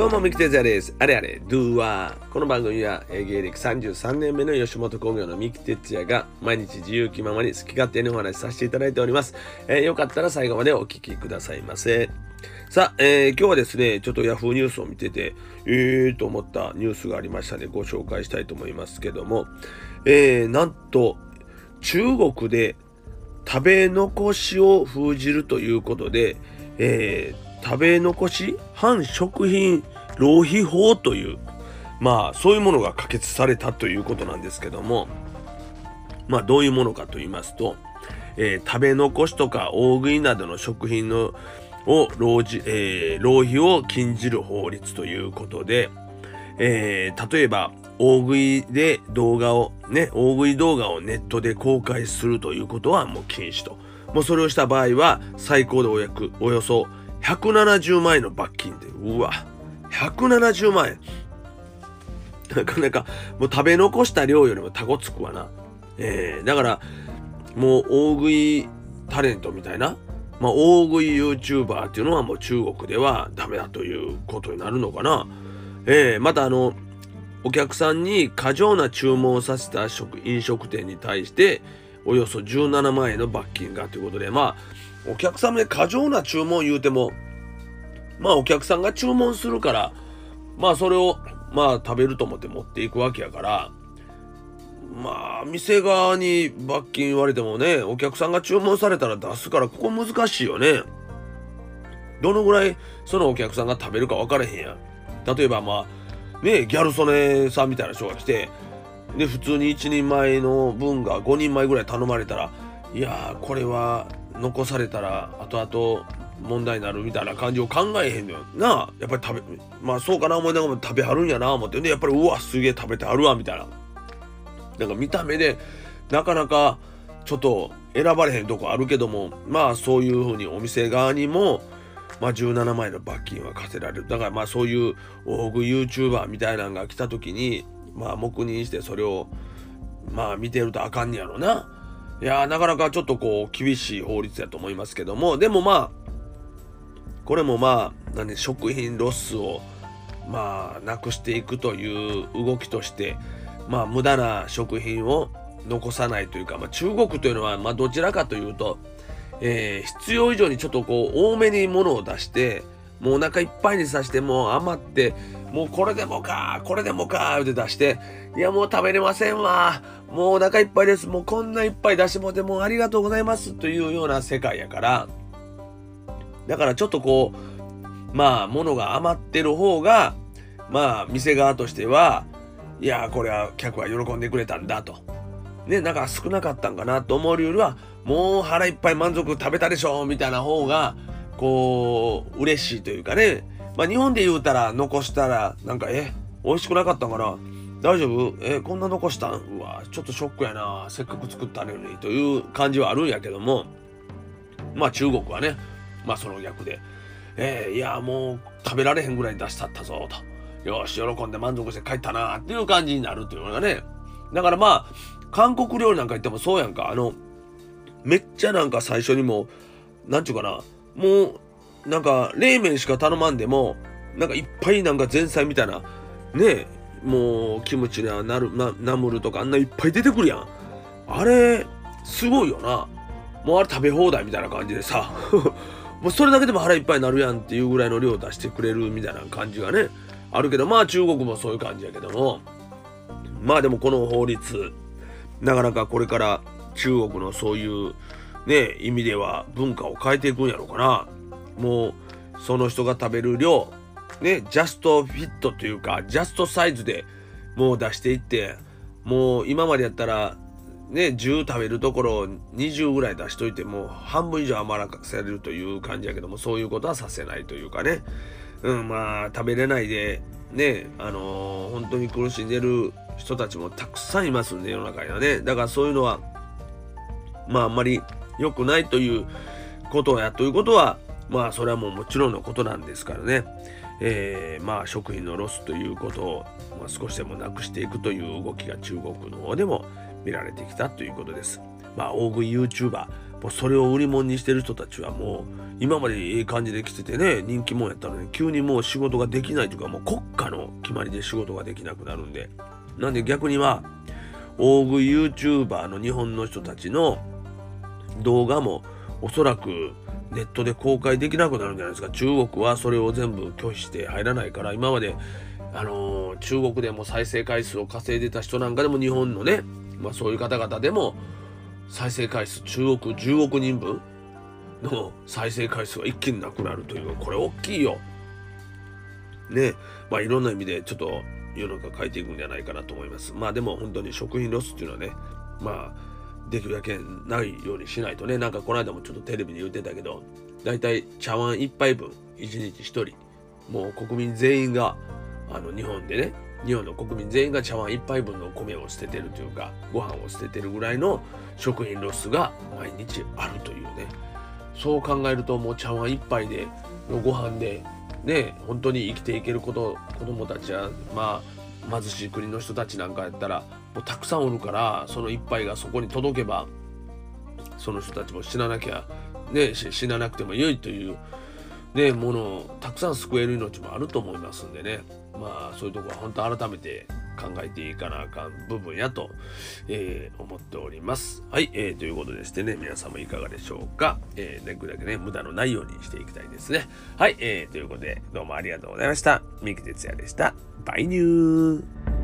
どうも、三木哲也です。あれあれ、ドゥーワー。この番組は、芸歴33年目の吉本興業の三木哲也が、毎日自由気ままに好き勝手にお話しさせていただいております。えーよかったら最後までお聞きくださいませ。さあ、えー今日はですね、ちょっと Yahoo ニュースを見てて、えーと思ったニュースがありましたので、ご紹介したいと思いますけども、えーなんと、中国で食べ残しを封じるということで、えー食べ残し反食品浪費法というまあそういうものが可決されたということなんですけどもまあどういうものかと言いますと、えー食べ残しとか大食いなどの食品のを浪じ、えー浪費を禁じる法律ということで、えー例えば大食いで動画をね大食い動画をネットで公開するということはもう禁止と。もうそれをした場合は最高でお約およそ170万円の罰金でうわ170万円。なかなかもう食べ残した量よりもタコつくわな。えー、だからもう大食いタレントみたいなまあ大食い YouTuber っていうのはもう中国ではダメだということになるのかな。えー、またあのお客さんに過剰な注文をさせた食飲食店に対しておよそ17万円の罰金がということでまあお客さんで過剰な注文言うてもまあお客さんが注文するからまあそれをまあ食べると思って持っていくわけやからまあ店側に罰金言われてもねお客さんが注文されたら出すからここ難しいよね。どのぐらいそのお客さんが食べるか分からへんやん。例えばまあねギャル曽根さんみたいな人が来てで普通に1人前の分が5人前ぐらい頼まれたらいやーこれは残されたら後々問題になるみたいな感じを考えへんのよな。あやっぱり食べまあそうかな思いながら食べはるんやな思ってでやっぱりうわすげえ食べてはるわみたいな。なんか見た目でなかなかちょっと選ばれへんとこあるけどもまあそういうふうにお店側にもまあ17万円の罰金は課せられる。だからまあそういう大食い YouTuber みたいなのが来た時にまあ黙認してそれをまあ見てるとあかんねやろな。いやなかなかちょっとこう厳しい法律やと思いますけども。でもまあこれもまあ何食品ロスをまあなくしていくという動きとしてまあ無駄な食品を残さないというか、まあ、中国というのはまあどちらかというと、えー必要以上にちょっとこう多めに物を出してもうお腹いっぱいにさしてもう余ってもうこれでもかこれでもかって出していやもう食べれませんわもうお腹いっぱいですもうこんないっぱい出してもうてもありがとうございますというような世界やからだからちょっとこうまあ物が余ってる方がまあ店側としてはいやこれは客は喜んでくれたんだと。ねなんか少なかったんかなと思うよりはもう腹いっぱい満足食べたでしょみたいな方がこう嬉しいというかね。まあ日本で言うたら残したらなんかえ美味しくなかったんかな。大丈夫？えこんな残したん？うわちょっとショックやな。せっかく作ったのにという感じはあるんやけども。まあ中国はね。まあその逆で、えーいやもう食べられへんぐらい出したったぞと。よし喜んで満足して帰ったなっていう感じになるっていうのがね。だからまあ韓国料理なんか行ってもそうやんか。あのめっちゃなんか最初にもうなんちゅうかな。もうなんか冷麺しか頼まんでもなんかいっぱいなんか前菜みたいな。ねえもうキムチやなるなナムルとかあんないっぱい出てくるやん。あれすごいよな。もうあれ食べ放題みたいな感じでさ。もうそれだけでも腹いっぱいになるやんっていうぐらいの量を出してくれるみたいな感じがねあるけどまあ中国もそういう感じやけども。まあでもこの法律なかなかこれから中国のそういうね意味では文化を変えていくんやろうかな。もうその人が食べる量ねジャストフィットというかジャストサイズでもう出していってもう今までやったらね10食べるところを20ぐらい出しといても半分以上余らせるという感じやけどもそういうことはさせないというかね。うんまあ食べれないでねあのー本当に苦しんでる人たちもたくさんいますんで世の中にはね。だからそういうのはまああんまり良くないということやということはまあそれはもうもちろんのことなんですからね、えーまあ食品のロスということを、まあ、少しでもなくしていくという動きが中国の方でも見られてきたということです。まあ大食い YouTuber もうそれを売り物にしてる人たちはもう今までいい感じで来ててね人気者やったのに急にもう仕事ができないというかもう国家の決まりで仕事ができなくなるんでなんで逆には大食い YouTuber の日本の人たちの動画もおそらくネットで公開できなくなるんじゃないですか中国はそれを全部拒否して入らないから今まであのー、中国でも再生回数を稼いでた人なんかでも日本のね、まあ、そういう方々でも再生回数中国10億人分の再生回数が一気になくなるというこれ大きいよ。ねまあいろんな意味でちょっと世の中変えていくんじゃないかなと思います。まあでも本当に食品ロスっていうのはねまあできるだけないようにしないとねなんかこの間もちょっとテレビで言ってたけどだいたい茶碗1杯分1日1人もう国民全員があの日本でね日本の国民全員が茶碗1杯分の米を捨ててるというかご飯を捨ててるぐらいの食品ロスが毎日あるというね。そう考えるともう茶碗1杯でのご飯でね本当に生きていけること子供たちはまあ貧しい国の人たちなんかやったらもうたくさんおるからその1杯がそこに届けばその人たちも死ななきゃね死ななくても良いというねものをたくさん救える命もあると思いますんでねまあそういうとこは本当改めて考えていかなあかん部分やと、えー、思っております。はい、えー、ということでしてね、皆さんもいかがでしょうか。えー、できるだけね、無駄のないようにしていきたいですね。はい、えー、ということで、どうもありがとうございました。三木哲也でした。バイニュー